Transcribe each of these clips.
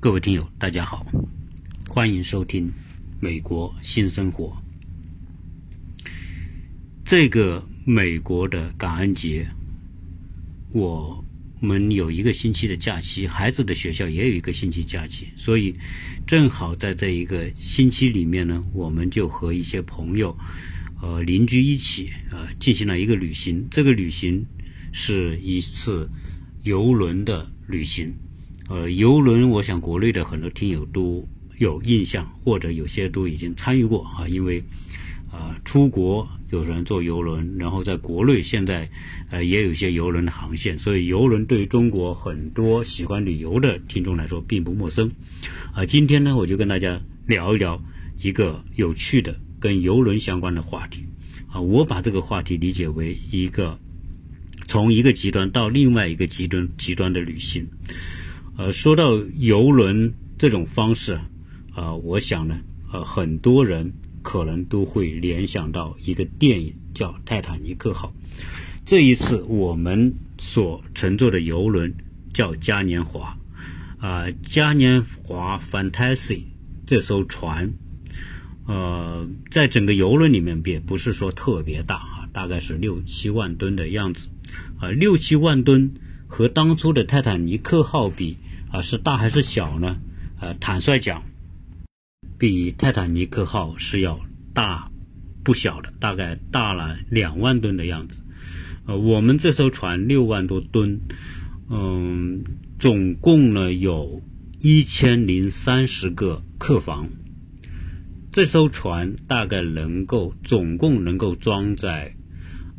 各位听友，大家好，欢迎收听《美国新生活》。这个美国的感恩节，我们有一个星期的假期，孩子的学校也有一个星期假期，所以正好在这一个星期里面呢，我们就和一些朋友、呃邻居一起呃进行了一个旅行。这个旅行是一次游轮的旅行。呃，游轮，我想国内的很多听友都有印象，或者有些都已经参与过啊，因为啊，出国有人坐游轮，然后在国内现在呃也有些游轮的航线，所以游轮对于中国很多喜欢旅游的听众来说并不陌生。啊，今天呢，我就跟大家聊一聊一个有趣的跟游轮相关的话题。啊，我把这个话题理解为一个从一个极端到另外一个极端极端的旅行。呃，说到游轮这种方式，啊，我想呢，呃，很多人可能都会联想到一个电影叫《泰坦尼克号》。这一次我们所乘坐的游轮叫嘉年华，啊，嘉年华 Fantasy 这艘船，呃，在整个游轮里面也不是说特别大啊，大概是六七万吨的样子，啊，六七万吨和当初的泰坦尼克号比。啊，是大还是小呢？呃，坦率讲，比泰坦尼克号是要大不小的，大概大了两万吨的样子。呃，我们这艘船六万多吨，嗯，总共呢有一千零三十个客房。这艘船大概能够总共能够装载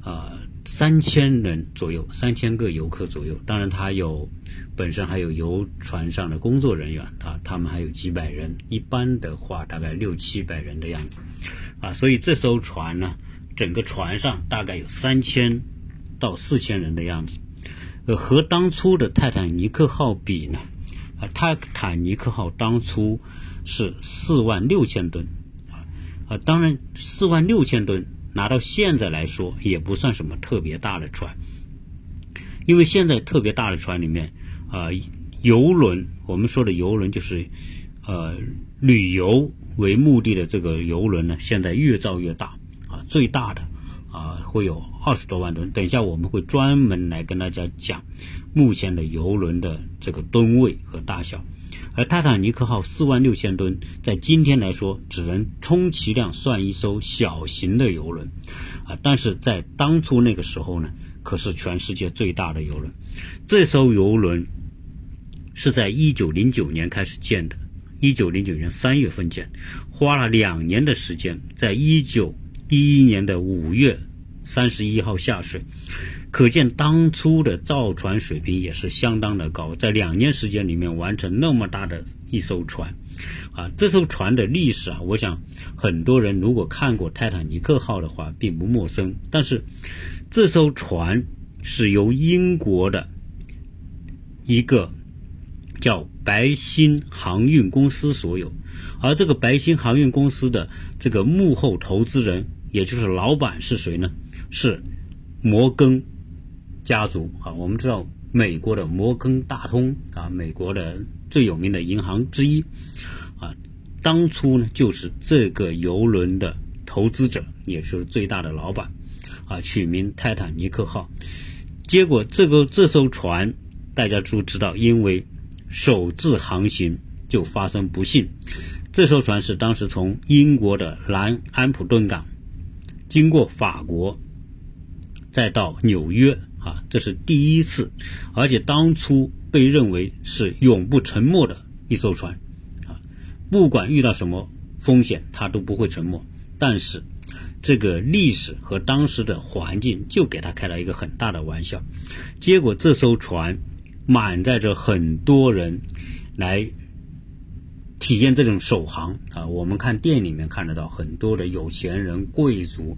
啊三千人左右，三千个游客左右。当然，它有。本身还有游船上的工作人员，啊，他们还有几百人，一般的话大概六七百人的样子，啊，所以这艘船呢，整个船上大概有三千到四千人的样子，呃，和当初的泰坦尼克号比呢，啊，泰坦尼克号当初是四万六千吨，啊，啊，当然四万六千吨拿到现在来说也不算什么特别大的船，因为现在特别大的船里面。啊，游轮，我们说的游轮就是，呃，旅游为目的的这个游轮呢，现在越造越大，啊，最大的啊会有二十多万吨。等一下我们会专门来跟大家讲目前的游轮的这个吨位和大小。而泰坦尼克号四万六千吨，在今天来说只能充其量算一艘小型的游轮，啊，但是在当初那个时候呢，可是全世界最大的游轮。这艘游轮。是在一九零九年开始建的，一九零九年三月份建，花了两年的时间，在一九一一年的五月三十一号下水，可见当初的造船水平也是相当的高，在两年时间里面完成那么大的一艘船，啊，这艘船的历史啊，我想很多人如果看过泰坦尼克号的话，并不陌生，但是这艘船是由英国的一个。叫白星航运公司所有，而这个白星航运公司的这个幕后投资人，也就是老板是谁呢？是摩根家族啊。我们知道美国的摩根大通啊，美国的最有名的银行之一啊，当初呢就是这个游轮的投资者，也就是最大的老板啊，取名泰坦尼克号。结果这个这艘船大家都知道，因为首次航行就发生不幸，这艘船是当时从英国的南安普顿港经过法国，再到纽约啊，这是第一次，而且当初被认为是永不沉没的一艘船啊，不管遇到什么风险，它都不会沉没。但是这个历史和当时的环境就给他开了一个很大的玩笑，结果这艘船。满载着很多人来体验这种首航啊！我们看店里面看得到很多的有钱人、贵族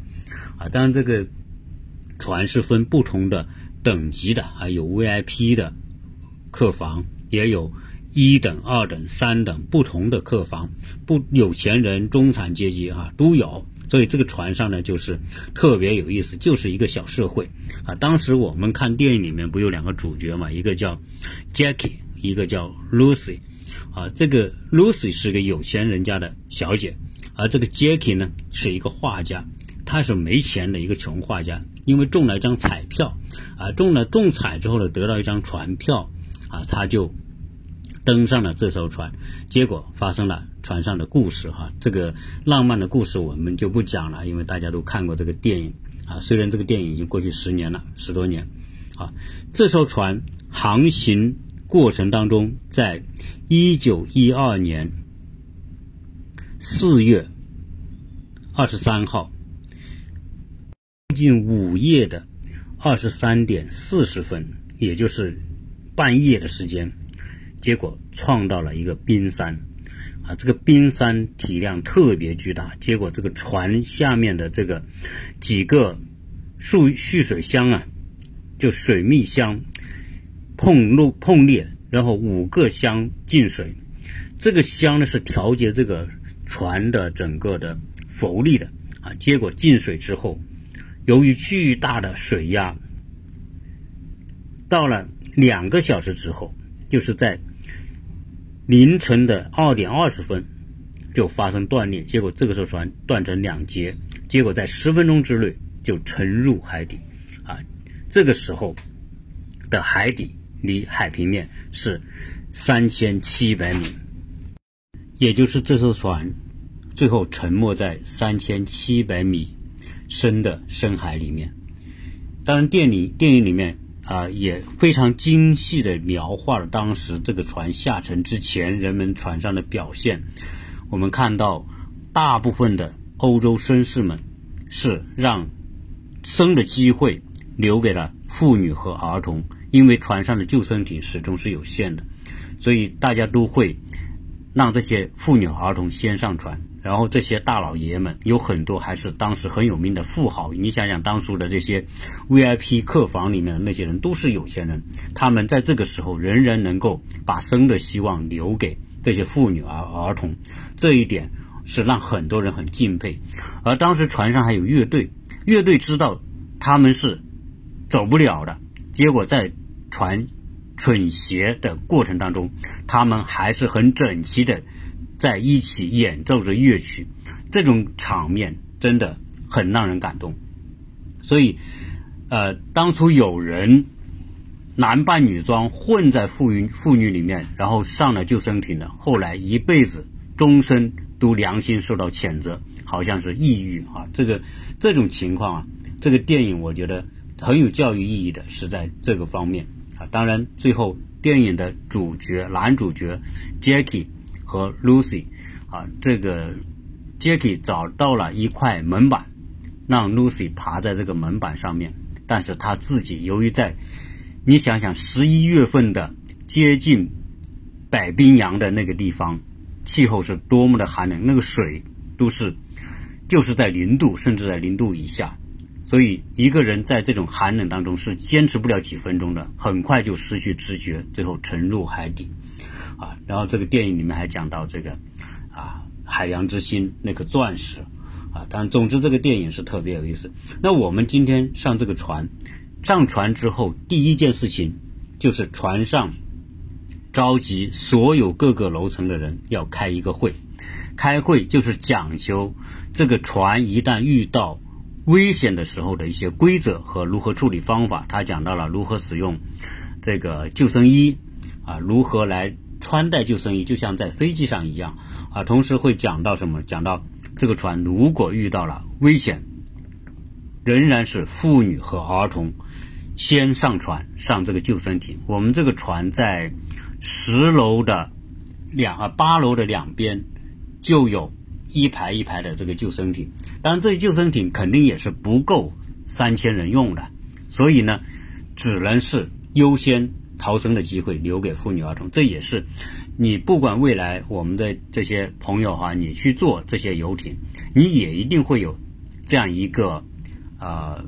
啊。当然，这个船是分不同的等级的啊，有 VIP 的客房，也有一等、二等、三等不同的客房。不，有钱人、中产阶级啊都有。所以这个船上呢，就是特别有意思，就是一个小社会啊。当时我们看电影里面不有两个主角嘛，一个叫 Jackie，一个叫 Lucy。啊，这个 Lucy 是个有钱人家的小姐，而这个 Jackie 呢是一个画家，他是没钱的一个穷画家，因为中了一张彩票，啊，中了中彩之后呢，得到一张船票，啊，他就登上了这艘船，结果发生了船上的故事哈，这个浪漫的故事我们就不讲了，因为大家都看过这个电影，啊，虽然这个电影已经过去十年了，十多年，啊，这艘船航行。过程当中，在一九一二年四月二十三号，近午夜的二十三点四十分，也就是半夜的时间，结果撞到了一个冰山，啊，这个冰山体量特别巨大，结果这个船下面的这个几个蓄蓄水箱啊，就水密箱。碰漏碰裂，然后五个箱进水，这个箱呢是调节这个船的整个的浮力的啊。结果进水之后，由于巨大的水压，到了两个小时之后，就是在凌晨的二点二十分就发生断裂，结果这个时候船断成两截，结果在十分钟之内就沉入海底啊。这个时候的海底。离海平面是三千七百米，也就是这艘船最后沉没在三千七百米深的深海里面。当然，电影电影里面啊也非常精细的描画了当时这个船下沉之前人们船上的表现。我们看到大部分的欧洲绅士们是让生的机会留给了妇女和儿童。因为船上的救生艇始终是有限的，所以大家都会让这些妇女儿童先上船，然后这些大老爷们有很多还是当时很有名的富豪。你想想，当初的这些 VIP 客房里面的那些人都是有钱人，他们在这个时候仍然能够把生的希望留给这些妇女儿儿童，这一点是让很多人很敬佩。而当时船上还有乐队，乐队知道他们是走不了的，结果在船蠢斜的过程当中，他们还是很整齐的在一起演奏着乐曲，这种场面真的很让人感动。所以，呃，当初有人男扮女装混在妇女妇女里面，然后上了救生艇的，后来一辈子终身都良心受到谴责，好像是抑郁啊。这个这种情况啊，这个电影我觉得很有教育意义的，是在这个方面啊。当然，最后电影的主角男主角 Jackie 和 Lucy 啊，这个 Jackie 找到了一块门板，让 Lucy 爬在这个门板上面。但是他自己由于在，你想想十一月份的接近北冰洋的那个地方，气候是多么的寒冷，那个水都是就是在零度，甚至在零度以下。所以一个人在这种寒冷当中是坚持不了几分钟的，很快就失去知觉，最后沉入海底，啊，然后这个电影里面还讲到这个，啊，海洋之心那颗钻石，啊，但总之这个电影是特别有意思。那我们今天上这个船，上船之后第一件事情就是船上召集所有各个楼层的人要开一个会，开会就是讲究这个船一旦遇到。危险的时候的一些规则和如何处理方法，他讲到了如何使用这个救生衣啊，如何来穿戴救生衣，就像在飞机上一样啊。同时会讲到什么？讲到这个船如果遇到了危险，仍然是妇女和儿童先上船上这个救生艇。我们这个船在十楼的两啊八楼的两边就有。一排一排的这个救生艇，当然这些救生艇肯定也是不够三千人用的，所以呢，只能是优先逃生的机会留给妇女儿童。这也是你不管未来我们的这些朋友哈，你去做这些游艇，你也一定会有这样一个呃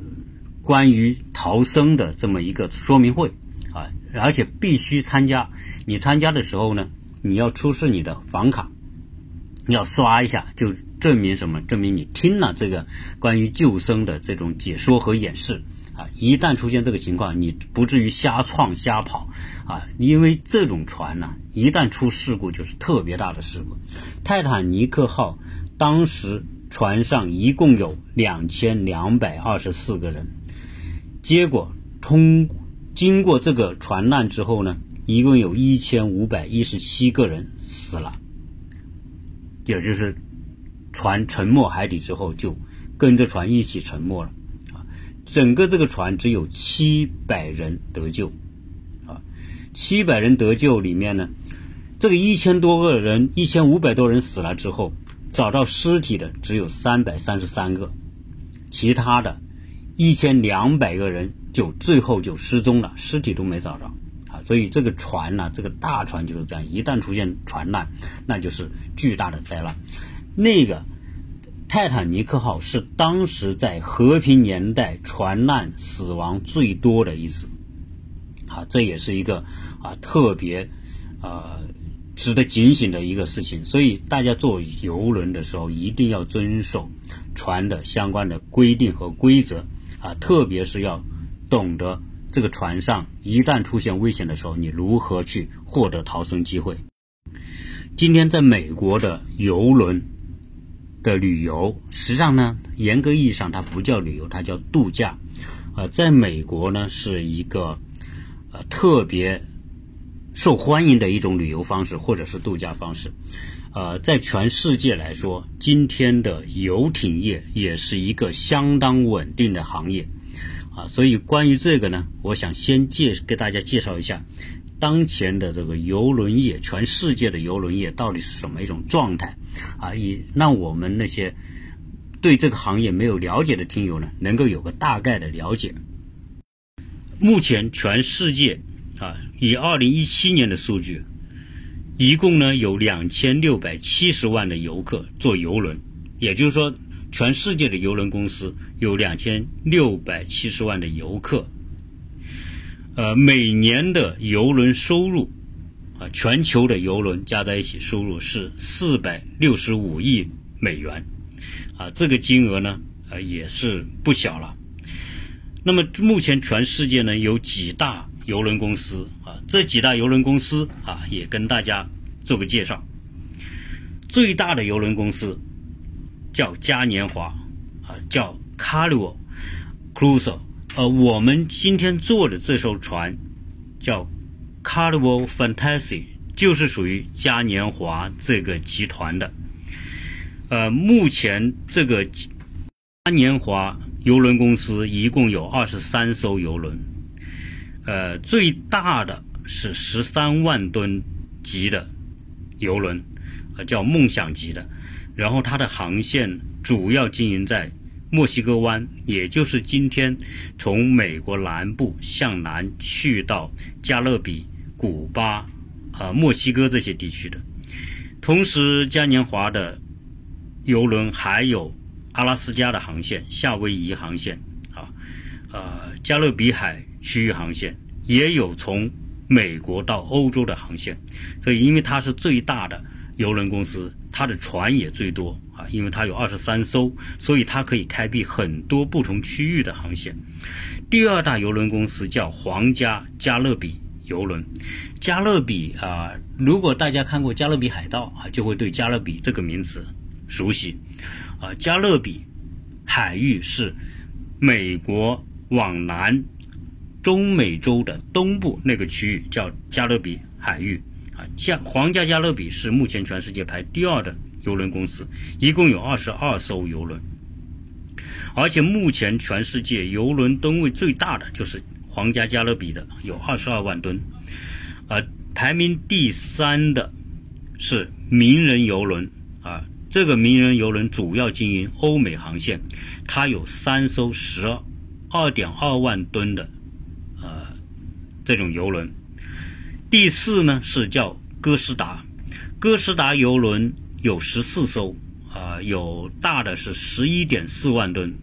关于逃生的这么一个说明会啊，而且必须参加。你参加的时候呢，你要出示你的房卡。你要刷一下，就证明什么？证明你听了这个关于救生的这种解说和演示啊，一旦出现这个情况，你不至于瞎撞瞎跑啊，因为这种船呢，一旦出事故就是特别大的事故。泰坦尼克号当时船上一共有两千两百二十四个人，结果通经过这个船难之后呢，一共有一千五百一十七个人死了，也就是船沉没海底之后，就跟着船一起沉没了。整个这个船只有七百人得救，啊，七百人得救里面呢，这个一千多个人，一千五百多人死了之后，找到尸体的只有三百三十三个，其他的，一千两百个人就最后就失踪了，尸体都没找着，啊，所以这个船呢，这个大船就是这样，一旦出现船难，那就是巨大的灾难，那个。泰坦尼克号是当时在和平年代船难死亡最多的一次，啊，这也是一个啊特别啊值得警醒的一个事情。所以大家坐游轮的时候一定要遵守船的相关的规定和规则啊，特别是要懂得这个船上一旦出现危险的时候，你如何去获得逃生机会。今天在美国的游轮。的旅游，实际上呢，严格意义上它不叫旅游，它叫度假。呃，在美国呢，是一个呃特别受欢迎的一种旅游方式，或者是度假方式。呃，在全世界来说，今天的游艇业也是一个相当稳定的行业。啊，所以关于这个呢，我想先介给大家介绍一下。当前的这个游轮业，全世界的游轮业到底是什么一种状态？啊，以让我们那些对这个行业没有了解的听友呢，能够有个大概的了解。目前全世界啊，以二零一七年的数据，一共呢有两千六百七十万的游客坐游轮，也就是说，全世界的游轮公司有两千六百七十万的游客。呃，每年的游轮收入，啊，全球的游轮加在一起收入是四百六十五亿美元，啊，这个金额呢，呃，也是不小了。那么目前全世界呢有几大游轮公司啊？这几大游轮公司啊，也跟大家做个介绍。最大的游轮公司叫嘉年华，啊，叫 Carnival Cruise。呃，我们今天坐的这艘船叫 Carnival Fantasy，就是属于嘉年华这个集团的。呃，目前这个嘉年华游轮公司一共有二十三艘游轮，呃，最大的是十三万吨级的游轮，呃，叫梦想级的，然后它的航线主要经营在。墨西哥湾，也就是今天从美国南部向南去到加勒比、古巴、啊墨西哥这些地区的。同时，嘉年华的游轮还有阿拉斯加的航线、夏威夷航线，啊，呃加勒比海区域航线，也有从美国到欧洲的航线。所以，因为它是最大的游轮公司，它的船也最多。因为它有二十三艘，所以它可以开辟很多不同区域的航线。第二大邮轮公司叫皇家加勒比邮轮。加勒比啊，如果大家看过《加勒比海盗》啊，就会对加勒比这个名词熟悉。啊，加勒比海域是美国往南中美洲的东部那个区域，叫加勒比海域。啊，加皇家加勒比是目前全世界排第二的。邮轮公司一共有二十二艘邮轮，而且目前全世界邮轮吨位最大的就是皇家加勒比的，有二十二万吨。啊，排名第三的是名人邮轮啊，这个名人邮轮主要经营欧美航线，它有三艘十二点二万吨的呃这种邮轮。第四呢是叫哥斯达，哥斯达邮轮。有十四艘，啊，有大的是十一点四万吨，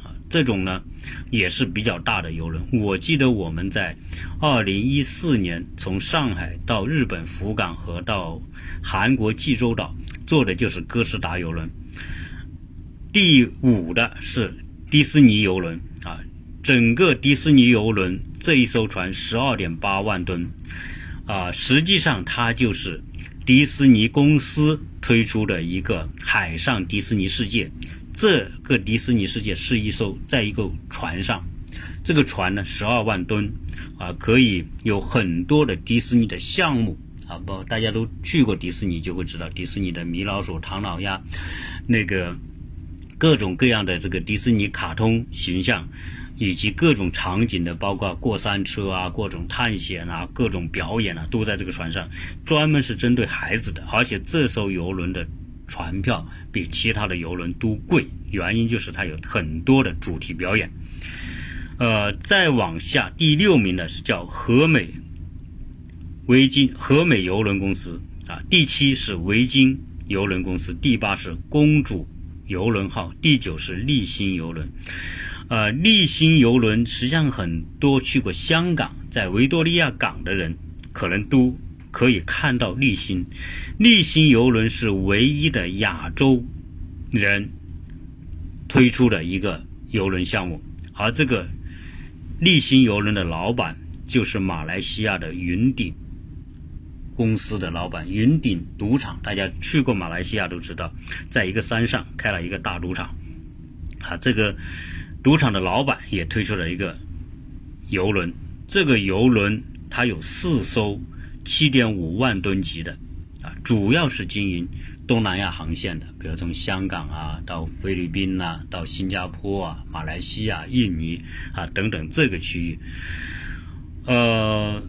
啊，这种呢也是比较大的游轮。我记得我们在二零一四年从上海到日本福冈和到韩国济州岛坐的就是哥斯达游轮。第五的是迪士尼游轮，啊，整个迪士尼游轮这一艘船十二点八万吨，啊，实际上它就是迪士尼公司推出的一个海上迪士尼世界。这个迪士尼世界是一艘在一个船上，这个船呢十二万吨，啊，可以有很多的迪士尼的项目。啊，不，大家都去过迪士尼就会知道，迪士尼的米老鼠、唐老鸭，那个各种各样的这个迪士尼卡通形象，以及各种场景的，包括过山车啊、各种探险啊、各种表演啊，都在这个船上，专门是针对孩子的。而且这艘游轮的船票比其他的游轮都贵，原因就是它有很多的主题表演。呃，再往下，第六名的是叫和美。维京和美邮轮公司啊，第七是维京邮轮公司，第八是公主邮轮号，第九是立新邮轮。呃，立新邮轮实际上很多去过香港，在维多利亚港的人可能都可以看到立新。立新邮轮是唯一的亚洲人推出的一个邮轮项目，而这个立新邮轮的老板就是马来西亚的云顶。公司的老板云顶赌场，大家去过马来西亚都知道，在一个山上开了一个大赌场，啊，这个赌场的老板也推出了一个游轮，这个游轮它有四艘七点五万吨级的，啊，主要是经营东南亚航线的，比如从香港啊到菲律宾呐，到新加坡啊、马来西亚、印尼啊等等这个区域，呃，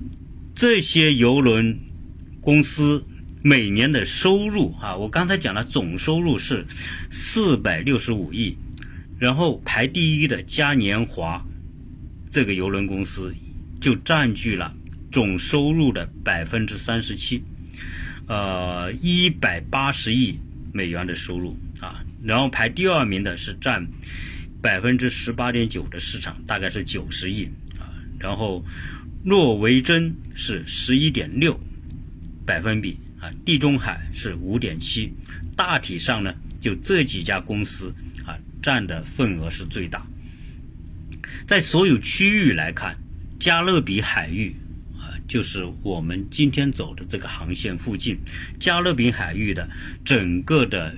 这些游轮。公司每年的收入啊，我刚才讲了，总收入是四百六十五亿，然后排第一的嘉年华这个邮轮公司就占据了总收入的百分之三十七，呃，一百八十亿美元的收入啊，然后排第二名的是占百分之十八点九的市场，大概是九十亿啊，然后诺维珍是十一点六。百分比啊，地中海是五点七，大体上呢，就这几家公司占的份额是最大。在所有区域来看，加勒比海域啊，就是我们今天走的这个航线附近，加勒比海域的整个的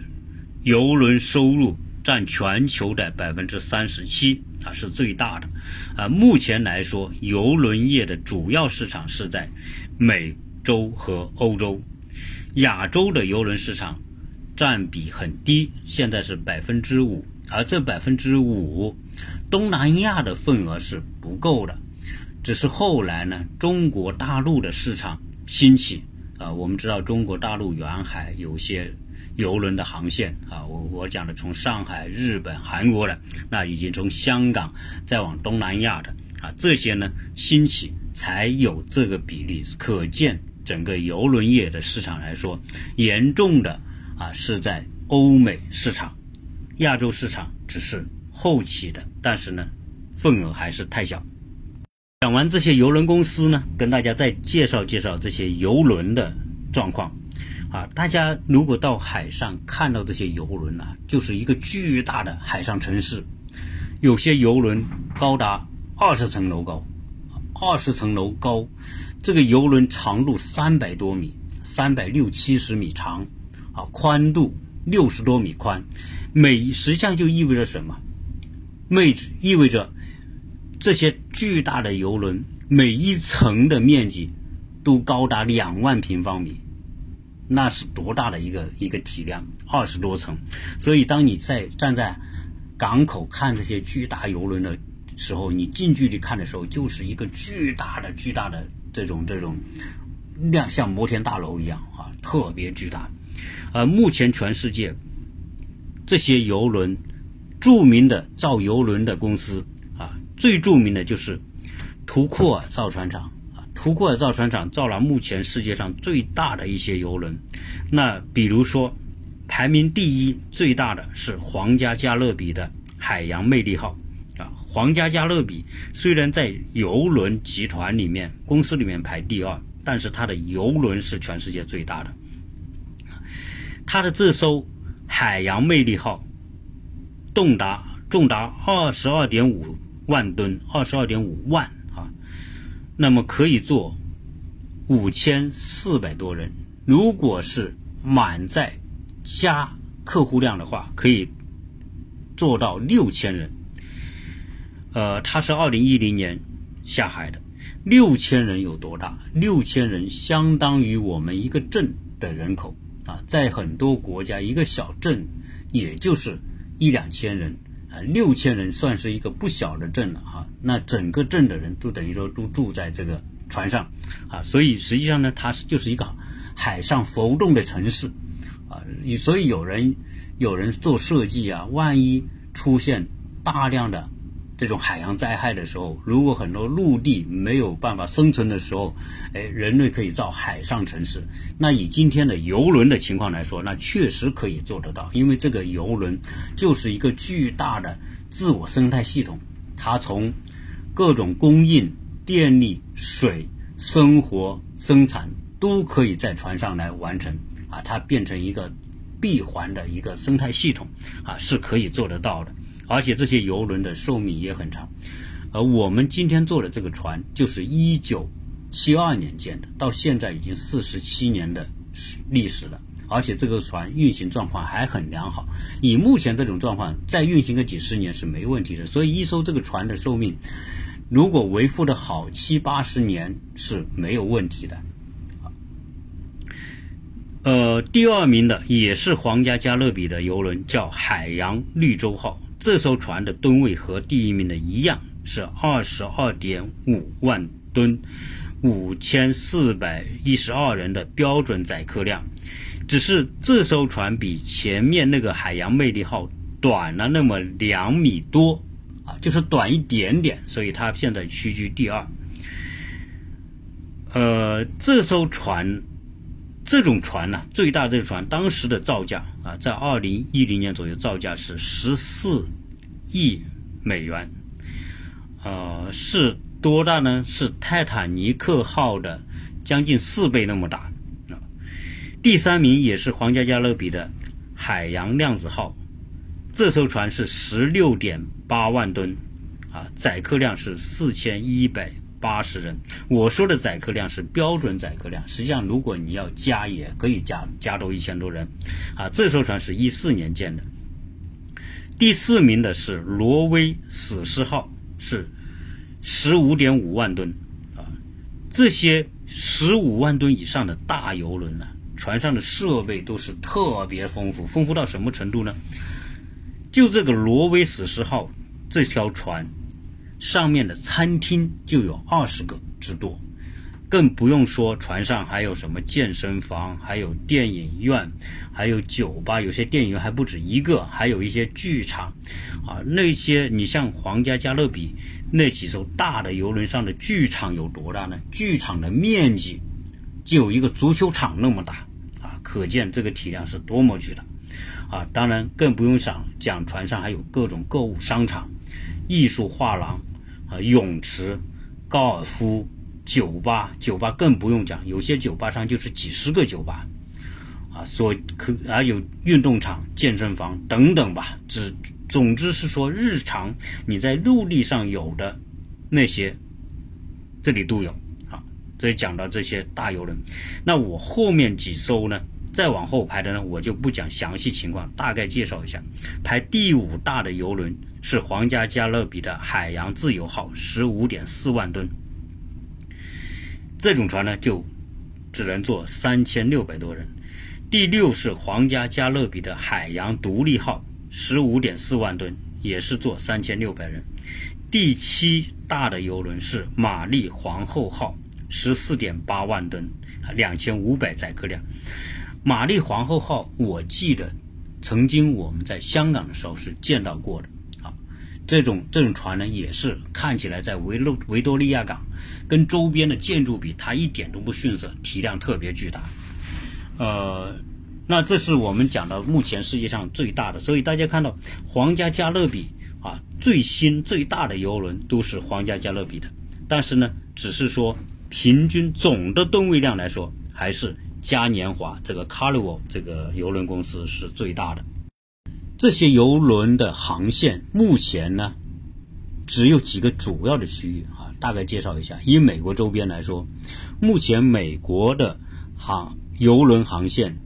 邮轮收入占全球的百分之三十七啊，是最大的。啊，目前来说，邮轮业的主要市场是在美。洲和欧洲、亚洲的邮轮市场占比很低，现在是百分之五，而这百分之五，东南亚的份额是不够的。只是后来呢，中国大陆的市场兴起啊，我们知道中国大陆沿海有些邮轮的航线啊，我我讲的从上海、日本、韩国的，那已经从香港再往东南亚的啊，这些呢兴起才有这个比例，可见。整个邮轮业的市场来说，严重的啊是在欧美市场，亚洲市场只是后起的，但是呢，份额还是太小。讲完这些邮轮公司呢，跟大家再介绍介绍这些邮轮的状况。啊，大家如果到海上看到这些邮轮呢，就是一个巨大的海上城市，有些邮轮高达二十层楼高，二十层楼高。这个游轮长度三百多米，三百六七十米长，啊，宽度六十多米宽，每实际上就意味着什么？妹子意味着这些巨大的游轮每一层的面积都高达两万平方米，那是多大的一个一个体量？二十多层，所以当你在站在港口看这些巨大游轮的时候，你近距离看的时候，就是一个巨大的巨大的。这种这种量像摩天大楼一样啊，特别巨大。呃，目前全世界这些游轮，著名的造游轮的公司啊，最著名的就是图库尔造船厂啊。图库尔造船厂造了目前世界上最大的一些游轮。那比如说，排名第一最大的是皇家加勒比的海洋魅力号啊。皇家加勒比虽然在游轮集团里面、公司里面排第二，但是它的游轮是全世界最大的。它的这艘海洋魅力号，重达重达二十二点五万吨，二十二点五万啊，那么可以坐五千四百多人。如果是满载加客户量的话，可以做到六千人。呃，它是二零一零年下海的，六千人有多大？六千人相当于我们一个镇的人口啊，在很多国家，一个小镇也就是一两千人啊，六千人算是一个不小的镇了哈。那整个镇的人都等于说都住在这个船上啊，所以实际上呢，它是就是一个海上浮动的城市啊。所以有人有人做设计啊，万一出现大量的。这种海洋灾害的时候，如果很多陆地没有办法生存的时候，哎，人类可以造海上城市。那以今天的游轮的情况来说，那确实可以做得到，因为这个游轮就是一个巨大的自我生态系统，它从各种供应、电力、水、生活、生产都可以在船上来完成啊，它变成一个闭环的一个生态系统啊，是可以做得到的。而且这些游轮的寿命也很长，而我们今天坐的这个船就是一九七二年建的，到现在已经四十七年的历史了。而且这个船运行状况还很良好，以目前这种状况，再运行个几十年是没问题的。所以一艘这个船的寿命，如果维护的好，七八十年是没有问题的。呃，第二名的也是皇家加勒比的游轮，叫海洋绿洲号。这艘船的吨位和第一名的一样，是二十二点五万吨，五千四百一十二人的标准载客量。只是这艘船比前面那个海洋魅力号短了那么两米多，啊，就是短一点点，所以它现在屈居第二。呃，这艘船。这种船呢，最大这个船当时的造价啊，在二零一零年左右造价是十四亿美元，呃，是多大呢？是泰坦尼克号的将近四倍那么大啊。第三名也是皇家加勒比的海洋量子号，这艘船是十六点八万吨，啊，载客量是四千一百。八十人，我说的载客量是标准载客量，实际上如果你要加，也可以加加到一千多人，啊，这艘船是一四年建的。第四名的是挪威死士号，是十五点五万吨，啊，这些十五万吨以上的大游轮呢，船上的设备都是特别丰富，丰富到什么程度呢？就这个挪威死士号这条船。上面的餐厅就有二十个之多，更不用说船上还有什么健身房，还有电影院，还有酒吧，有些电影院还不止一个，还有一些剧场，啊，那些你像皇家加勒比那几艘大的游轮上的剧场有多大呢？剧场的面积就有一个足球场那么大，啊，可见这个体量是多么巨大，啊，当然更不用想讲船上还有各种购物商场、艺术画廊。啊，泳池、高尔夫、酒吧，酒吧更不用讲，有些酒吧上就是几十个酒吧，啊，所可还有运动场、健身房等等吧。只总之是说，日常你在陆地上有的那些，这里都有。啊，这里讲到这些大游轮，那我后面几艘呢？再往后排的呢，我就不讲详细情况，大概介绍一下。排第五大的游轮是皇家加勒比的海洋自由号，十五点四万吨。这种船呢，就只能坐三千六百多人。第六是皇家加勒比的海洋独立号，十五点四万吨，也是坐三千六百人。第七大的游轮是玛丽皇后号，十四点八万吨，两千五百载客量。玛丽皇后号，我记得曾经我们在香港的时候是见到过的啊。这种这种船呢，也是看起来在维洛维多利亚港跟周边的建筑比，它一点都不逊色，体量特别巨大。呃，那这是我们讲的目前世界上最大的，所以大家看到皇家加勒比啊，最新最大的游轮都是皇家加勒比的，但是呢，只是说平均总的吨位量来说，还是。嘉年华这个 Carnival 这个游轮公司是最大的。这些游轮的航线目前呢，只有几个主要的区域啊，大概介绍一下。以美国周边来说，目前美国的航游轮航线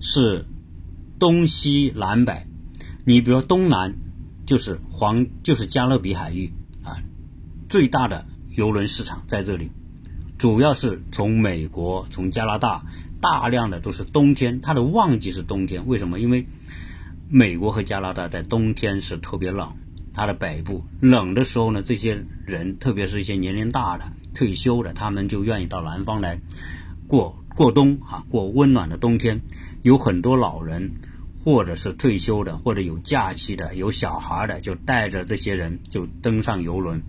是东西南北。你比如东南就是黄，就是加勒比海域啊，最大的游轮市场在这里，主要是从美国、从加拿大，大量的都是冬天，它的旺季是冬天。为什么？因为美国和加拿大在冬天是特别冷。它的北部冷的时候呢，这些人，特别是一些年龄大的、退休的，他们就愿意到南方来过过冬啊，过温暖的冬天。有很多老人，或者是退休的，或者有假期的、有小孩的，就带着这些人就登上游轮。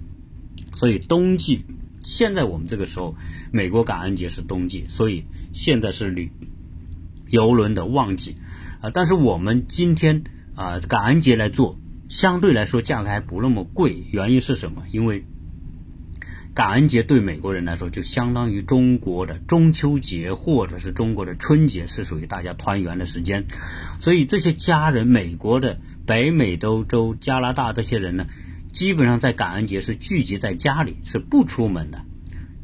所以冬季，现在我们这个时候，美国感恩节是冬季，所以现在是旅游轮的旺季啊。但是我们今天啊，感恩节来做。相对来说，价格还不那么贵，原因是什么？因为感恩节对美国人来说，就相当于中国的中秋节或者是中国的春节，是属于大家团圆的时间。所以这些家人，美国的北美洲州、加拿大这些人呢，基本上在感恩节是聚集在家里，是不出门的。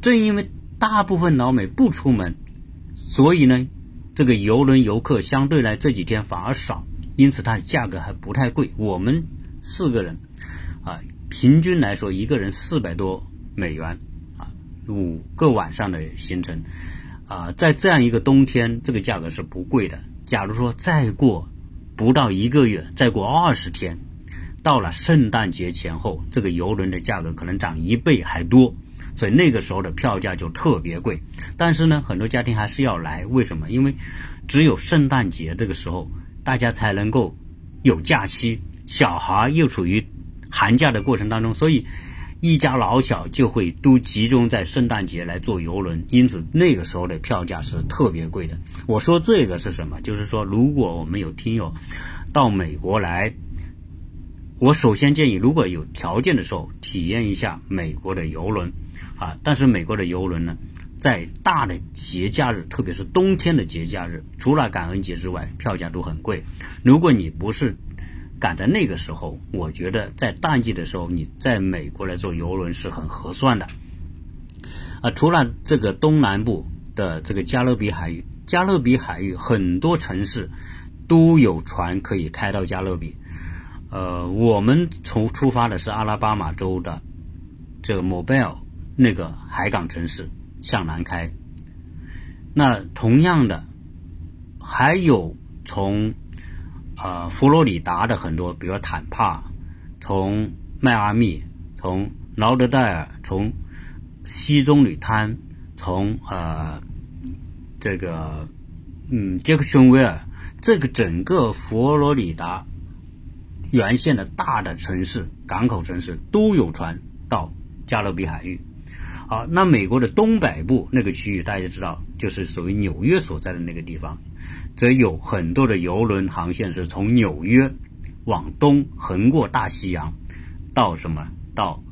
正因为大部分老美不出门，所以呢，这个游轮游客相对来这几天反而少。因此，它的价格还不太贵。我们四个人，啊，平均来说，一个人四百多美元，啊，五个晚上的行程，啊，在这样一个冬天，这个价格是不贵的。假如说再过不到一个月，再过二十天，到了圣诞节前后，这个游轮的价格可能涨一倍还多，所以那个时候的票价就特别贵。但是呢，很多家庭还是要来，为什么？因为只有圣诞节这个时候。大家才能够有假期，小孩又处于寒假的过程当中，所以一家老小就会都集中在圣诞节来坐游轮，因此那个时候的票价是特别贵的。我说这个是什么？就是说，如果我们有听友到美国来，我首先建议，如果有条件的时候，体验一下美国的游轮啊。但是美国的游轮呢？在大的节假日，特别是冬天的节假日，除了感恩节之外，票价都很贵。如果你不是赶在那个时候，我觉得在淡季的时候，你在美国来坐游轮是很合算的。啊，除了这个东南部的这个加勒比海域，加勒比海域很多城市都有船可以开到加勒比。呃，我们从出发的是阿拉巴马州的这个 Mobile 那个海港城市。向南开，那同样的还有从啊佛罗里达的很多，比如说坦帕，从迈阿密，从劳德代尔，从西中旅滩，从呃这个嗯杰克逊维尔，这个整个佛罗里达沿线的大的城市、港口城市都有船到加勒比海域。好，那美国的东北部那个区域，大家知道，就是属于纽约所在的那个地方，则有很多的游轮航线是从纽约往东横过大西洋，到什么？到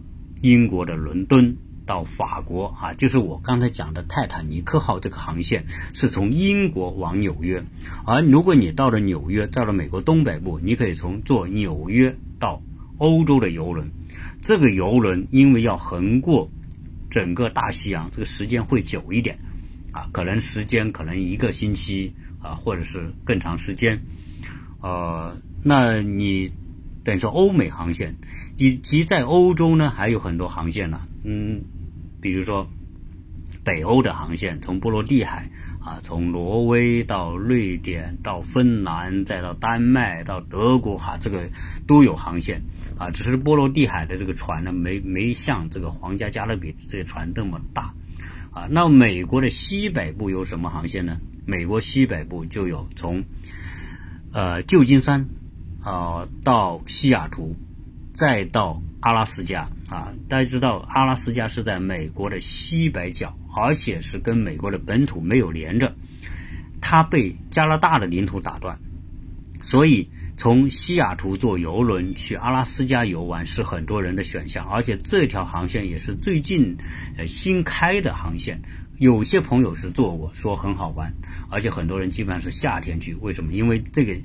英国的伦敦，到法国啊，就是我刚才讲的泰坦尼克号这个航线是从英国往纽约。而如果你到了纽约，到了美国东北部，你可以从坐纽约到欧洲的游轮，这个游轮因为要横过。整个大西洋这个时间会久一点，啊，可能时间可能一个星期啊，或者是更长时间，呃，那你等于说欧美航线，以及在欧洲呢还有很多航线呢，嗯，比如说北欧的航线，从波罗的海啊，从挪威到瑞典到芬兰，再到丹麦到德国哈，这个都有航线。啊，只是波罗的海的这个船呢，没没像这个皇家加勒比这些船那么大，啊，那美国的西北部有什么航线呢？美国西北部就有从，呃，旧金山，啊，到西雅图，再到阿拉斯加，啊，大家知道阿拉斯加是在美国的西北角，而且是跟美国的本土没有连着，它被加拿大的领土打断，所以。从西雅图坐游轮去阿拉斯加游玩是很多人的选项，而且这条航线也是最近呃新开的航线。有些朋友是坐过，说很好玩，而且很多人基本上是夏天去。为什么？因为这个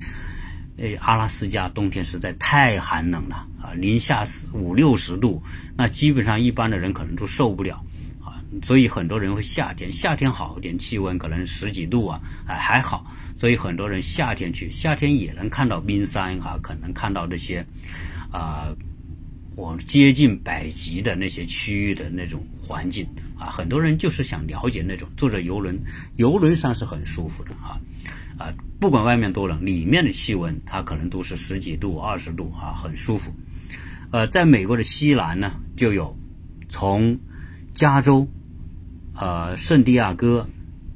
呃，阿拉斯加冬天实在太寒冷了啊，零下四五六十度，那基本上一般的人可能都受不了啊。所以很多人会夏天，夏天好一点，气温可能十几度啊，还还好。所以很多人夏天去，夏天也能看到冰山哈，可能看到这些啊，我接近北极的那些区域的那种环境啊。很多人就是想了解那种坐着游轮，游轮上是很舒服的啊。啊，不管外面多冷，里面的气温它可能都是十几度、二十度啊，很舒服。呃，在美国的西南呢，就有从加州呃圣地亚哥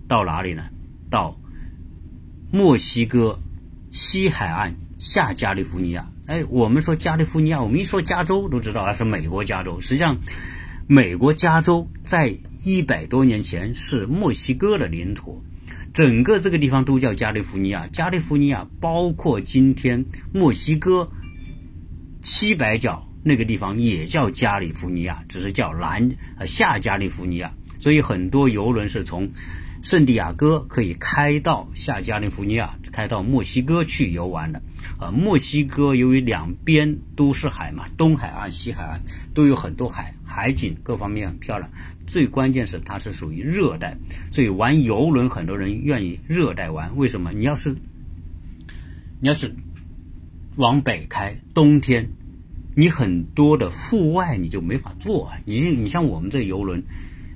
到哪里呢？到墨西哥西海岸下加利福尼亚。哎，我们说加利福尼亚，我们一说加州都知道它是美国加州。实际上，美国加州在一百多年前是墨西哥的领土。整个这个地方都叫加利福尼亚，加利福尼亚包括今天墨西哥西北角那个地方也叫加利福尼亚，只是叫南呃下加利福尼亚。所以很多游轮是从圣地亚哥可以开到下加利福尼亚，开到墨西哥去游玩的。呃，墨西哥由于两边都是海嘛，东海岸、西海岸都有很多海，海景各方面很漂亮。最关键是它是属于热带，所以玩游轮很多人愿意热带玩。为什么？你要是你要是往北开，冬天你很多的户外你就没法做啊。你你像我们这游轮，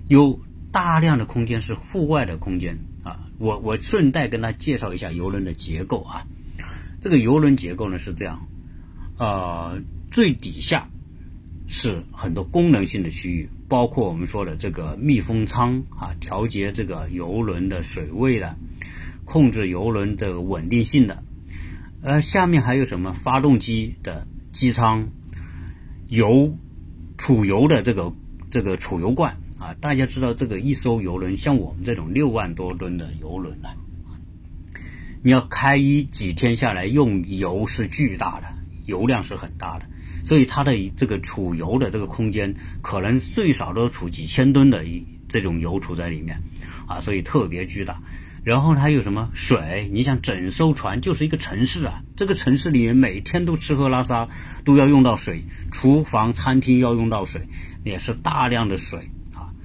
有大量的空间是户外的空间啊。我我顺带跟他介绍一下游轮的结构啊。这个游轮结构呢是这样，呃，最底下。是很多功能性的区域，包括我们说的这个密封舱啊，调节这个游轮的水位的，控制游轮的稳定性的。呃，下面还有什么发动机的机舱，油储油的这个这个储油罐啊。大家知道，这个一艘游轮，像我们这种六万多吨的游轮呢，你要开一几天下来，用油是巨大的，油量是很大的。所以它的这个储油的这个空间，可能最少都储几千吨的一这种油储在里面，啊，所以特别巨大。然后它有什么水？你想整艘船就是一个城市啊，这个城市里面每天都吃喝拉撒都要用到水，厨房、餐厅要用到水，也是大量的水啊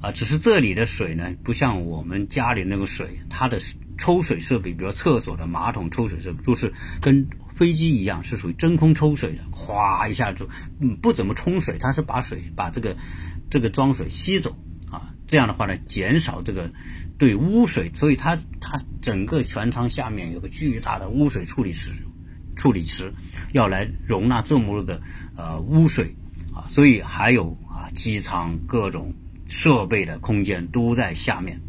啊！只是这里的水呢，不像我们家里那个水，它的抽水设备，比如厕所的马桶抽水设备，就是跟。飞机一样是属于真空抽水的，哗一下就，嗯，不怎么冲水，它是把水把这个这个装水吸走啊，这样的话呢，减少这个对污水，所以它它整个船舱下面有个巨大的污水处理池，处理池要来容纳这么多的呃污水啊，所以还有啊机舱各种设备的空间都在下面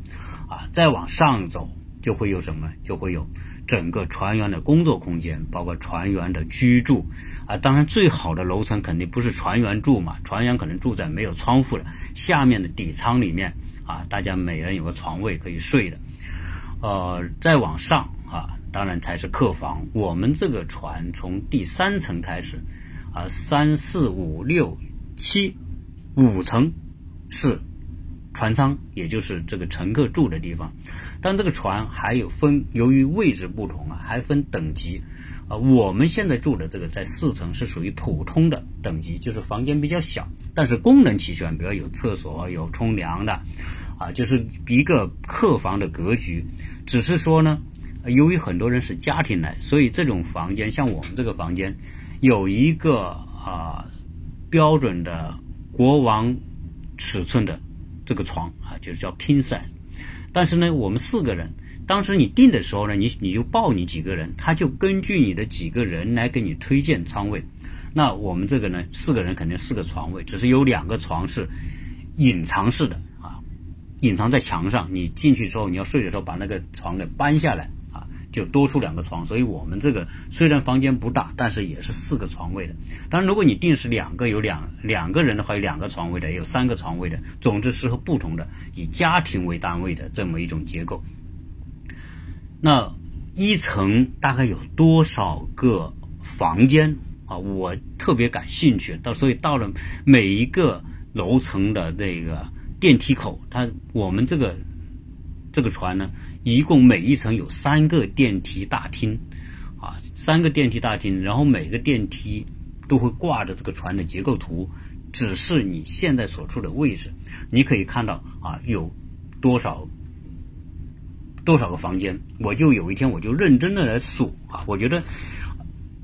啊，再往上走就会有什么，就会有。整个船员的工作空间，包括船员的居住，啊，当然最好的楼层肯定不是船员住嘛，船员可能住在没有窗户的下面的底舱里面，啊，大家每人有个床位可以睡的，呃，再往上啊，当然才是客房。我们这个船从第三层开始，啊，三四五六七，五层是。船舱也就是这个乘客住的地方，但这个船还有分，由于位置不同啊，还分等级，啊，我们现在住的这个在四层是属于普通的等级，就是房间比较小，但是功能齐全，比如有厕所、有冲凉的，啊，就是一个客房的格局。只是说呢，由于很多人是家庭来，所以这种房间像我们这个房间，有一个啊标准的国王尺寸的。这个床啊，就是叫 king size，但是呢，我们四个人，当时你订的时候呢，你你就报你几个人，他就根据你的几个人来给你推荐仓位。那我们这个呢，四个人肯定四个床位，只是有两个床是隐藏式的啊，隐藏在墙上。你进去之后，你要睡的时候把那个床给搬下来。就多出两个床，所以我们这个虽然房间不大，但是也是四个床位的。当然，如果你定是两个有两两个人的话，有两个床位的，也有三个床位的，总之适合不同的以家庭为单位的这么一种结构。那一层大概有多少个房间啊？我特别感兴趣。到所以到了每一个楼层的那个电梯口，它我们这个这个船呢。一共每一层有三个电梯大厅，啊，三个电梯大厅，然后每个电梯都会挂着这个船的结构图，指示你现在所处的位置。你可以看到啊，有多少多少个房间。我就有一天我就认真的来数啊，我觉得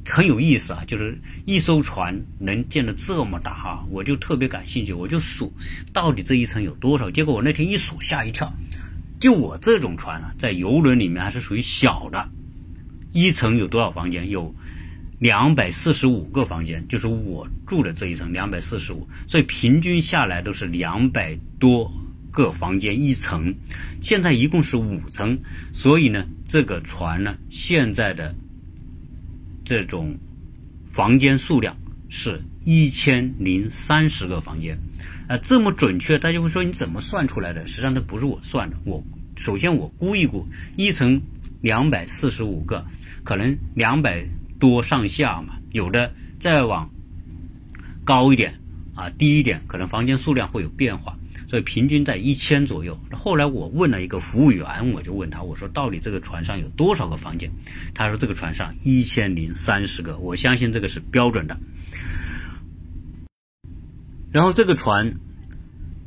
很有意思啊，就是一艘船能建的这么大哈，我就特别感兴趣，我就数到底这一层有多少。结果我那天一数吓一跳，就我这种船啊，在游轮里面还是属于小的。一层有多少房间？有两百四十五个房间，就是我住的这一层两百四十五，所以平均下来都是两百多个房间一层。现在一共是五层，所以呢，这个船呢，现在的这种房间数量是一千零三十个房间。啊，这么准确，大家会说你怎么算出来的？实际上，这不是我算的，我首先我估一估，一层两百四十五个。可能两百多上下嘛，有的再往高一点啊，低一点，可能房间数量会有变化，所以平均在一千左右。后来我问了一个服务员，我就问他，我说到底这个船上有多少个房间？他说这个船上一千零三十个，我相信这个是标准的。然后这个船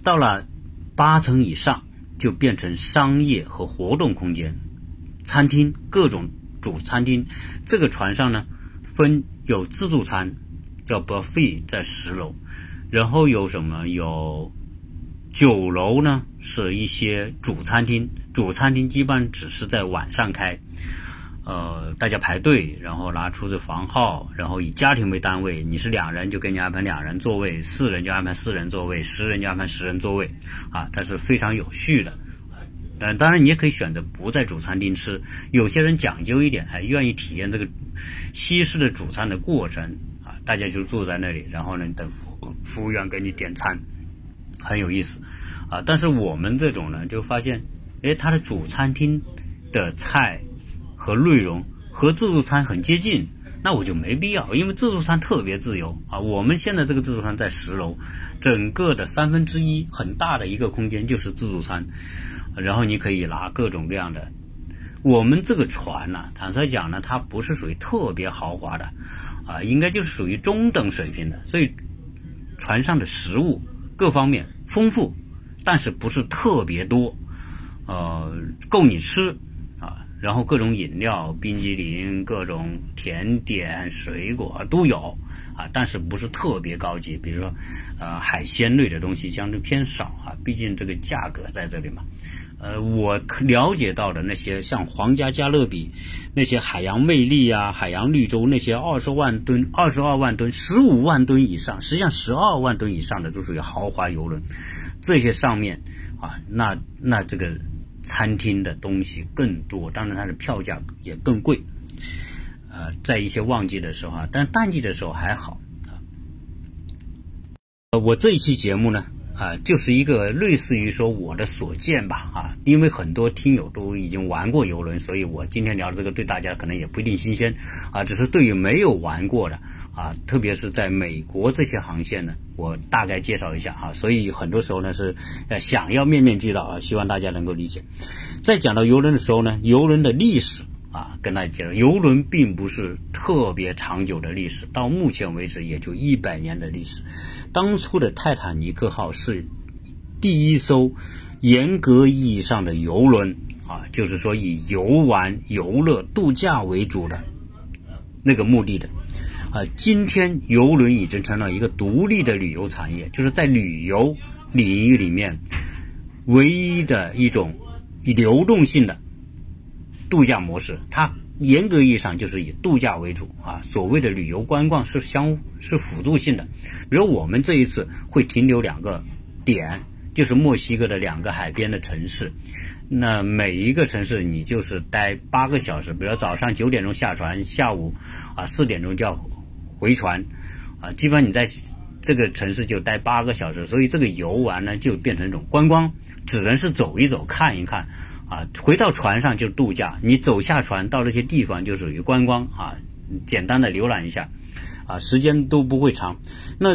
到了八层以上，就变成商业和活动空间，餐厅各种。主餐厅，这个船上呢，分有自助餐，叫 buffet，在十楼，然后有什么有九楼呢？是一些主餐厅，主餐厅基本只是在晚上开，呃，大家排队，然后拿出这房号，然后以家庭为单位，你是两人就给你安排两人座位，四人就安排四人座位，十人就安排十人座位，啊，它是非常有序的。嗯，当然你也可以选择不在主餐厅吃。有些人讲究一点，还愿意体验这个西式的主餐的过程啊。大家就坐在那里，然后呢等服服务员给你点餐，很有意思啊。但是我们这种呢，就发现，哎，它的主餐厅的菜和内容和自助餐很接近，那我就没必要，因为自助餐特别自由啊。我们现在这个自助餐在十楼，整个的三分之一很大的一个空间就是自助餐。然后你可以拿各种各样的。我们这个船呢，坦率讲呢，它不是属于特别豪华的，啊，应该就是属于中等水平的。所以船上的食物各方面丰富，但是不是特别多，呃，够你吃。然后各种饮料、冰激凌、各种甜点、水果都有啊，但是不是特别高级。比如说，呃，海鲜类的东西相对偏少啊，毕竟这个价格在这里嘛。呃，我了解到的那些像皇家加勒比，那些海洋魅力啊，海洋绿洲那些二十万吨、二十二万吨、十五万吨以上，实际上十二万吨以上的都属于豪华游轮。这些上面啊，那那这个餐厅的东西更多，当然它的票价也更贵。呃，在一些旺季的时候啊，但淡季的时候还好啊。呃，我这一期节目呢。啊，就是一个类似于说我的所见吧，啊，因为很多听友都已经玩过游轮，所以我今天聊的这个对大家可能也不一定新鲜，啊，只是对于没有玩过的，啊，特别是在美国这些航线呢，我大概介绍一下啊，所以很多时候呢是呃想要面面俱到啊，希望大家能够理解。在讲到游轮的时候呢，游轮的历史。啊，跟大家介绍，游轮并不是特别长久的历史，到目前为止也就一百年的历史。当初的泰坦尼克号是第一艘严格意义上的游轮啊，就是说以游玩、游乐、度假为主的那个目的的啊。今天游轮已经成了一个独立的旅游产业，就是在旅游领域里面唯一的一种流动性的。度假模式，它严格意义上就是以度假为主啊。所谓的旅游观光是相是辅助性的，比如我们这一次会停留两个点，就是墨西哥的两个海边的城市。那每一个城市你就是待八个小时，比如早上九点钟下船，下午啊四点钟就要回船啊。基本上你在这个城市就待八个小时，所以这个游玩呢就变成一种观光，只能是走一走看一看。啊，回到船上就度假，你走下船到这些地方就属于观光啊，简单的浏览一下，啊，时间都不会长。那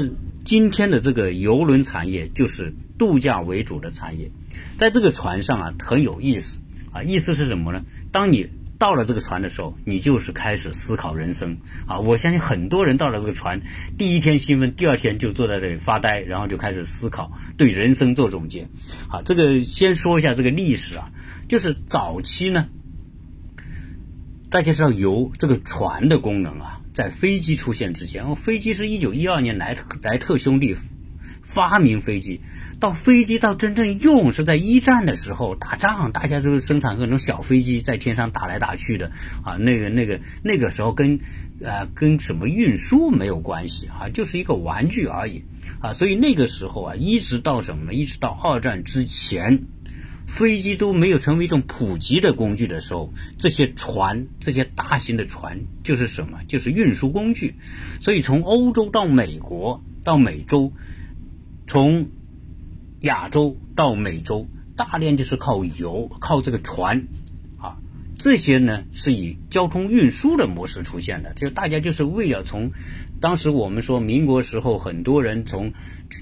今天的这个游轮产业就是度假为主的产业，在这个船上啊很有意思啊，意思是什么呢？当你到了这个船的时候，你就是开始思考人生啊！我相信很多人到了这个船，第一天兴奋，第二天就坐在这里发呆，然后就开始思考，对人生做总结。好，这个先说一下这个历史啊，就是早期呢，大家知道油这个船的功能啊，在飞机出现之前，飞机是一九一二年莱特莱特兄弟发明飞机。到飞机到真正用是在一战的时候打仗，大家就是生产各种小飞机在天上打来打去的啊，那个那个那个时候跟呃跟什么运输没有关系啊，就是一个玩具而已啊，所以那个时候啊，一直到什么呢？一直到二战之前，飞机都没有成为一种普及的工具的时候，这些船这些大型的船就是什么？就是运输工具。所以从欧洲到美国到美洲，从亚洲到美洲，大量就是靠油，靠这个船，啊，这些呢是以交通运输的模式出现的。就大家就是为了从，当时我们说民国时候，很多人从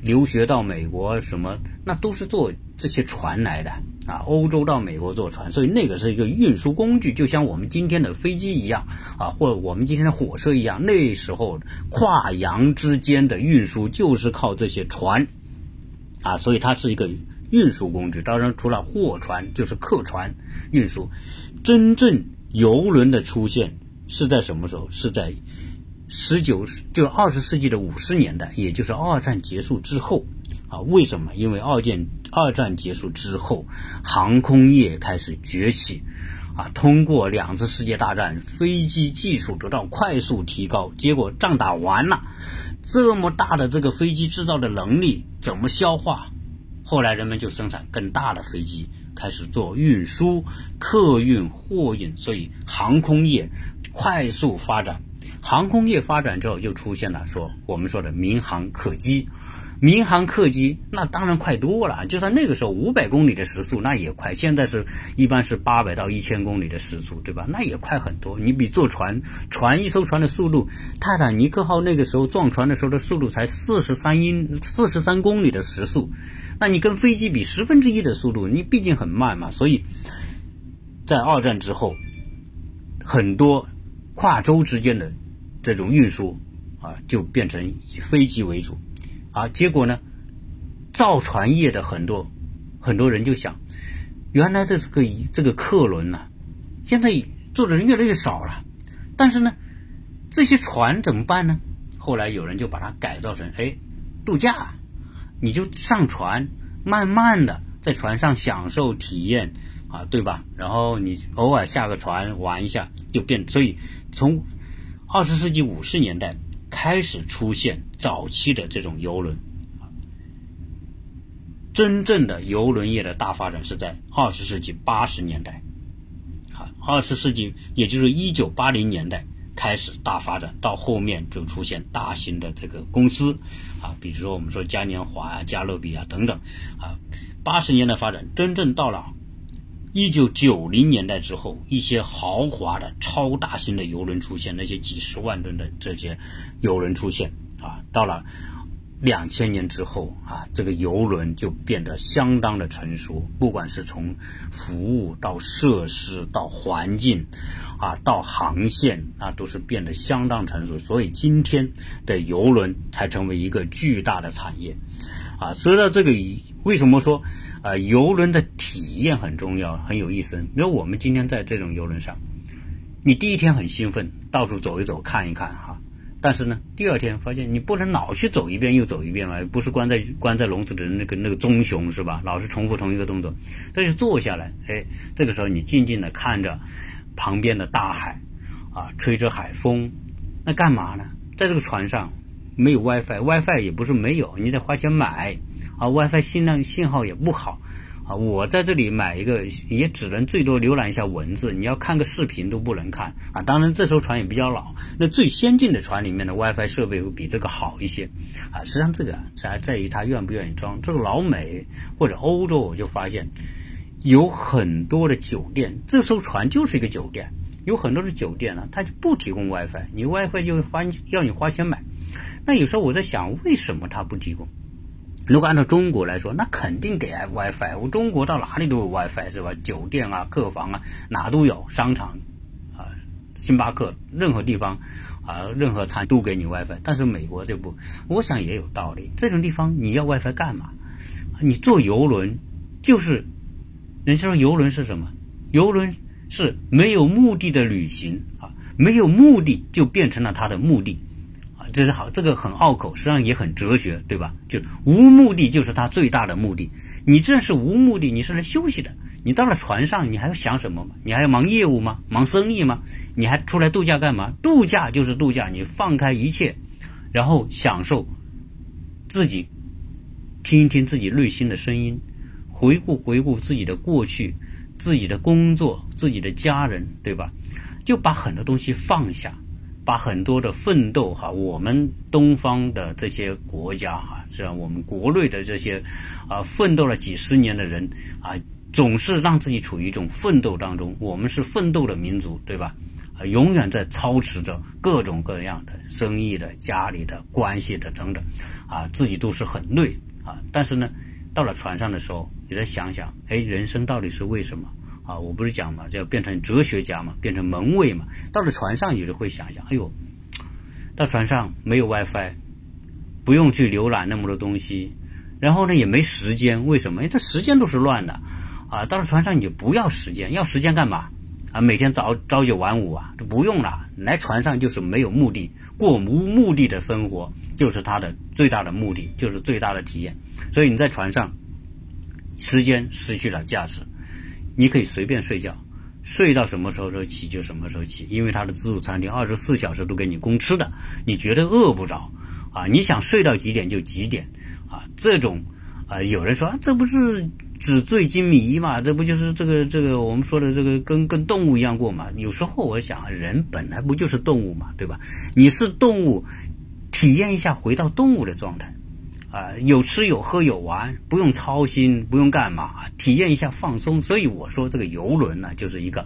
留学到美国，什么那都是坐这些船来的啊。欧洲到美国坐船，所以那个是一个运输工具，就像我们今天的飞机一样啊，或者我们今天的火车一样。那时候跨洋之间的运输就是靠这些船。啊，所以它是一个运输工具。当然，除了货船，就是客船运输。真正游轮的出现是在什么时候？是在十九，就二十世纪的五十年代，也就是二战结束之后。啊，为什么？因为二战二战结束之后，航空业开始崛起。啊，通过两次世界大战，飞机技术得到快速提高，结果仗打完了。这么大的这个飞机制造的能力怎么消化？后来人们就生产更大的飞机，开始做运输、客运、货运，所以航空业快速发展。航空业发展之后，就出现了说我们说的民航客机。民航客机那当然快多了，就算那个时候五百公里的时速那也快，现在是一般是八百到一千公里的时速，对吧？那也快很多。你比坐船，船一艘船的速度，泰坦尼克号那个时候撞船的时候的速度才四十三英四十三公里的时速，那你跟飞机比十分之一的速度，你毕竟很慢嘛。所以在二战之后，很多跨洲之间的这种运输啊，就变成以飞机为主。啊，结果呢？造船业的很多很多人就想，原来这是个这个客轮呐，现在坐的人越来越少了。但是呢，这些船怎么办呢？后来有人就把它改造成，哎，度假，你就上船，慢慢的在船上享受体验啊，对吧？然后你偶尔下个船玩一下，就变。所以从二十世纪五十年代。开始出现早期的这种游轮，真正的游轮业的大发展是在二十世纪八十年代，啊，二十世纪也就是一九八零年代开始大发展，到后面就出现大型的这个公司，啊，比如说我们说嘉年华啊、加勒比啊等等，啊，八十年代发展真正到了。一九九零年代之后，一些豪华的超大型的游轮出现，那些几十万吨的这些游轮出现啊。到了两千年之后啊，这个游轮就变得相当的成熟，不管是从服务到设施到环境啊到航线啊，都是变得相当成熟。所以今天的游轮才成为一个巨大的产业啊。说到这个，为什么说？啊，游轮的体验很重要，很有意思。比如我们今天在这种游轮上，你第一天很兴奋，到处走一走，看一看哈。但是呢，第二天发现你不能老去走一遍又走一遍嘛，不是关在关在笼子里的那个那个棕熊是吧？老是重复同一个动作，所以坐下来，哎，这个时候你静静的看着旁边的大海，啊，吹着海风，那干嘛呢？在这个船上没有 WiFi，WiFi 也不是没有，你得花钱买。啊，WiFi 信量信号也不好，啊，我在这里买一个也只能最多浏览一下文字，你要看个视频都不能看啊。当然，这艘船也比较老，那最先进的船里面的 WiFi 设备会比这个好一些，啊，实际上这个还在于它愿不愿意装。这个老美或者欧洲，我就发现有很多的酒店，这艘船就是一个酒店，有很多的酒店呢，它就不提供 WiFi，你 WiFi 就花要你花钱买。那有时候我在想，为什么它不提供？如果按照中国来说，那肯定给 WiFi。我中国到哪里都有 WiFi 是吧？酒店啊、客房啊，哪都有。商场啊星巴克任何地方啊，任何餐都给你 WiFi，但是美国这不，我想也有道理。这种地方你要 WiFi 干嘛？你坐游轮就是，人家说游轮是什么？游轮是没有目的的旅行啊，没有目的就变成了它的目的。这是好，这个很拗口，实际上也很哲学，对吧？就无目的就是他最大的目的。你这是无目的，你是来休息的。你到了船上，你还要想什么吗？你还要忙业务吗？忙生意吗？你还出来度假干嘛？度假就是度假，你放开一切，然后享受自己，听一听自己内心的声音，回顾回顾自己的过去，自己的工作，自己的家人，对吧？就把很多东西放下。把很多的奋斗哈，我们东方的这些国家哈，是吧？我们国内的这些啊，奋斗了几十年的人啊，总是让自己处于一种奋斗当中。我们是奋斗的民族，对吧？啊，永远在操持着各种各样的生意的、家里的关系的等等，啊，自己都是很累啊。但是呢，到了船上的时候，你再想想，哎，人生到底是为什么？啊，我不是讲嘛，就要变成哲学家嘛，变成门卫嘛。到了船上，你就会想想，哎呦，到船上没有 WiFi，不用去浏览那么多东西，然后呢也没时间，为什么？因为这时间都是乱的。啊，到了船上你就不要时间，要时间干嘛？啊，每天早朝九晚五啊，这不用了。来船上就是没有目的，过无目的的生活，就是他的最大的目的，就是最大的体验。所以你在船上，时间失去了价值。你可以随便睡觉，睡到什么时候时候起就什么时候起，因为它的自助餐厅二十四小时都给你供吃的，你绝对饿不着啊！你想睡到几点就几点啊！这种啊，有人说啊这不是纸醉金迷嘛？这不就是这个这个我们说的这个跟跟动物一样过嘛？有时候我想，人本来不就是动物嘛，对吧？你是动物，体验一下回到动物的状态。啊，有吃有喝有玩，不用操心，不用干嘛，体验一下放松。所以我说这个游轮呢，就是一个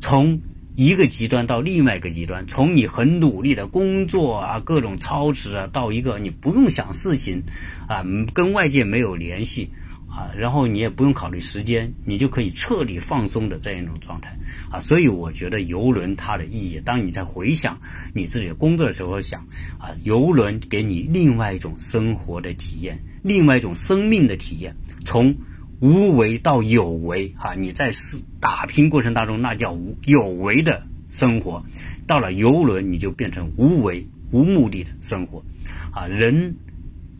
从一个极端到另外一个极端，从你很努力的工作啊，各种操持啊，到一个你不用想事情啊，跟外界没有联系。啊，然后你也不用考虑时间，你就可以彻底放松的这样一种状态啊，所以我觉得游轮它的意义，当你在回想你自己的工作的时候，想啊，游轮给你另外一种生活的体验，另外一种生命的体验，从无为到有为哈，你在是打拼过程当中那叫无有为的生活，到了游轮你就变成无为无目的的生活啊，人。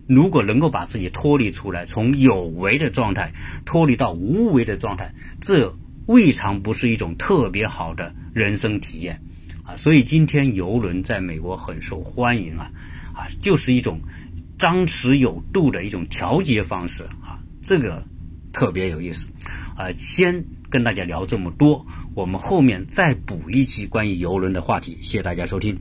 如果能够把自己脱离出来，从有为的状态脱离到无为的状态，这未尝不是一种特别好的人生体验啊！所以今天游轮在美国很受欢迎啊，啊，就是一种张弛有度的一种调节方式啊，这个特别有意思啊！先跟大家聊这么多，我们后面再补一期关于游轮的话题，谢谢大家收听。